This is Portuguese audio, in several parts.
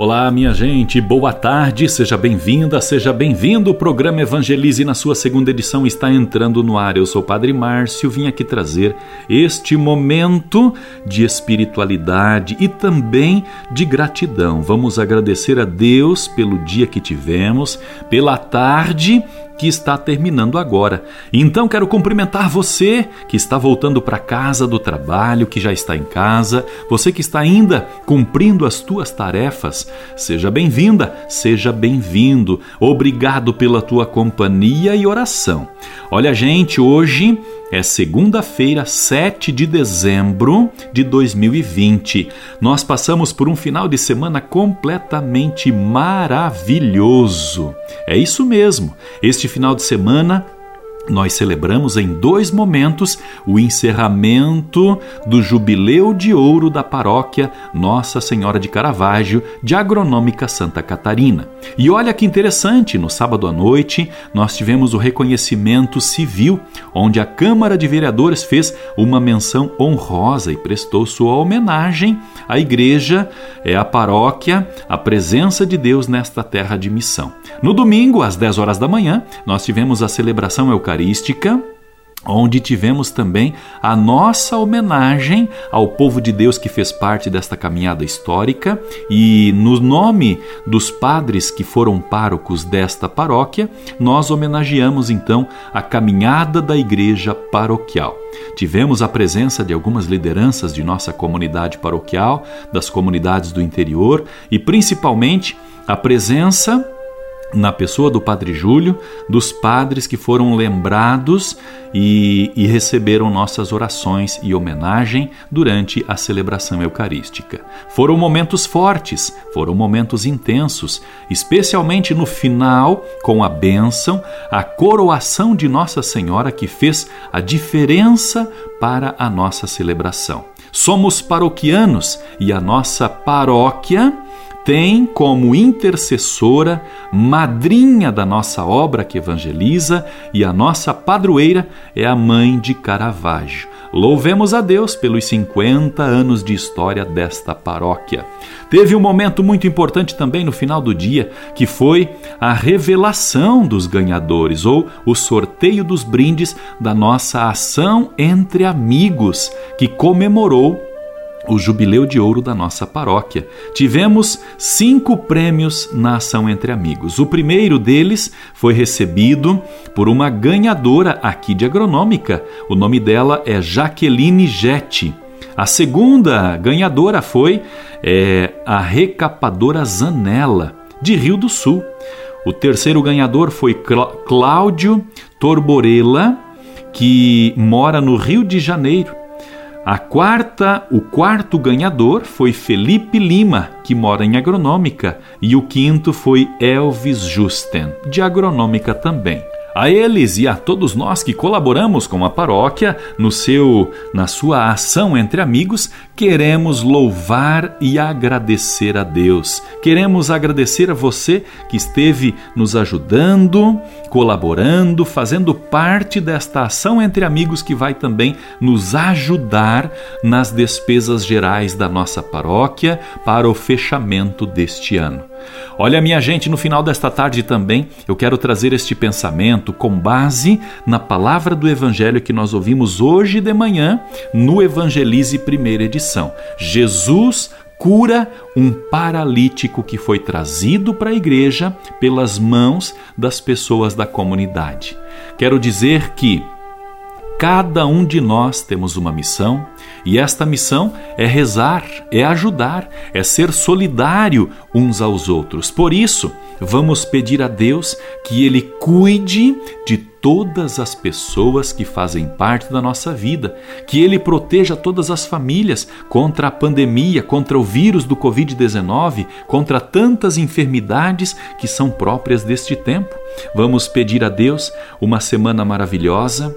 Olá, minha gente, boa tarde, seja bem-vinda, seja bem-vindo. O programa Evangelize, na sua segunda edição, está entrando no ar. Eu sou o Padre Márcio, vim aqui trazer este momento de espiritualidade e também de gratidão. Vamos agradecer a Deus pelo dia que tivemos, pela tarde que está terminando agora. Então quero cumprimentar você que está voltando para casa do trabalho, que já está em casa, você que está ainda cumprindo as tuas tarefas. Seja bem-vinda, seja bem-vindo. Obrigado pela tua companhia e oração. Olha, gente, hoje é segunda-feira, 7 de dezembro de 2020. Nós passamos por um final de semana completamente maravilhoso. É isso mesmo. Este final de semana nós celebramos em dois momentos o encerramento do Jubileu de Ouro da paróquia Nossa Senhora de Caravaggio, de Agronômica Santa Catarina. E olha que interessante, no sábado à noite nós tivemos o reconhecimento civil, onde a Câmara de Vereadores fez uma menção honrosa e prestou sua homenagem à igreja, é a paróquia, a presença de Deus nesta terra de missão. No domingo, às 10 horas da manhã, nós tivemos a celebração eucarística Eucarística, onde tivemos também a nossa homenagem ao povo de Deus que fez parte desta caminhada histórica e no nome dos padres que foram párocos desta paróquia, nós homenageamos então a caminhada da igreja paroquial. Tivemos a presença de algumas lideranças de nossa comunidade paroquial, das comunidades do interior e principalmente a presença na pessoa do Padre Júlio, dos padres que foram lembrados e, e, receberam nossas orações e homenagem durante a celebração eucarística. Foram momentos fortes, foram momentos intensos, especialmente no final, com a bênção, a coroação de Nossa Senhora que fez a diferença para a nossa celebração. Somos paroquianos e a nossa paróquia tem como intercessora, madrinha da nossa obra que evangeliza e a nossa padroeira é a mãe de Caravaggio. Louvemos a Deus pelos 50 anos de história desta paróquia. Teve um momento muito importante também no final do dia, que foi a revelação dos ganhadores ou o sorteio dos brindes da nossa ação entre amigos, que comemorou o jubileu de ouro da nossa paróquia. Tivemos cinco prêmios na ação entre amigos. O primeiro deles foi recebido por uma ganhadora aqui de agronômica. O nome dela é Jaqueline Jete. A segunda ganhadora foi é, a recapadora Zanella, de Rio do Sul. O terceiro ganhador foi Cláudio Torborella, que mora no Rio de Janeiro. A quarta, o quarto ganhador foi Felipe Lima, que mora em Agronômica, e o quinto foi Elvis Justen, de Agronômica também. A eles e a todos nós que colaboramos com a paróquia no seu na sua ação entre amigos, queremos louvar e agradecer a Deus. Queremos agradecer a você que esteve nos ajudando, colaborando, fazendo parte desta ação entre amigos que vai também nos ajudar nas despesas gerais da nossa paróquia para o fechamento deste ano. Olha, minha gente, no final desta tarde também eu quero trazer este pensamento com base na palavra do Evangelho que nós ouvimos hoje de manhã no Evangelize primeira edição. Jesus cura um paralítico que foi trazido para a igreja pelas mãos das pessoas da comunidade. Quero dizer que Cada um de nós temos uma missão, e esta missão é rezar, é ajudar, é ser solidário uns aos outros. Por isso, vamos pedir a Deus que Ele cuide de todas as pessoas que fazem parte da nossa vida, que Ele proteja todas as famílias contra a pandemia, contra o vírus do Covid-19, contra tantas enfermidades que são próprias deste tempo. Vamos pedir a Deus uma semana maravilhosa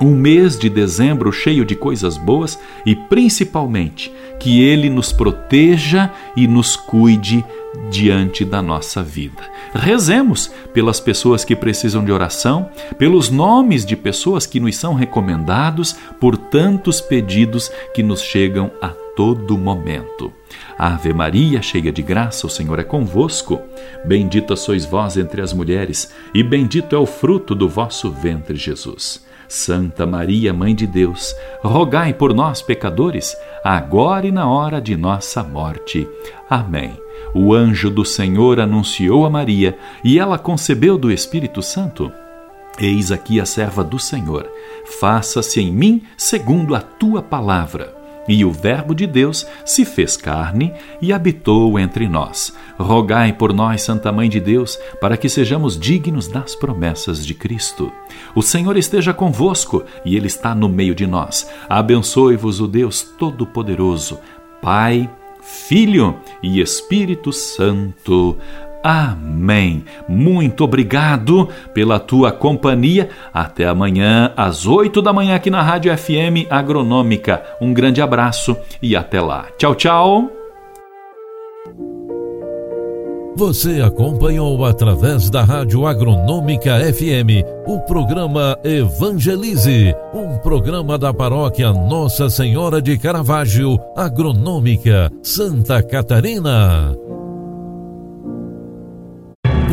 um mês de dezembro cheio de coisas boas e principalmente que Ele nos proteja e nos cuide diante da nossa vida. Rezemos pelas pessoas que precisam de oração, pelos nomes de pessoas que nos são recomendados, por tantos pedidos que nos chegam a todo momento. Ave Maria, cheia de graça, o Senhor é convosco. Bendita sois vós entre as mulheres, e bendito é o fruto do vosso ventre, Jesus. Santa Maria, Mãe de Deus, rogai por nós, pecadores, agora e na hora de nossa morte. Amém. O anjo do Senhor anunciou a Maria, e ela concebeu do Espírito Santo. Eis aqui a serva do Senhor. Faça-se em mim segundo a tua palavra. E o Verbo de Deus se fez carne e habitou entre nós. Rogai por nós, Santa Mãe de Deus, para que sejamos dignos das promessas de Cristo. O Senhor esteja convosco e Ele está no meio de nós. Abençoe-vos o Deus Todo-Poderoso, Pai, Filho e Espírito Santo. Amém. Muito obrigado pela tua companhia. Até amanhã, às 8 da manhã, aqui na Rádio FM Agronômica. Um grande abraço e até lá. Tchau, tchau. Você acompanhou através da Rádio Agronômica FM o programa Evangelize, um programa da paróquia Nossa Senhora de Caravaggio, Agronômica, Santa Catarina.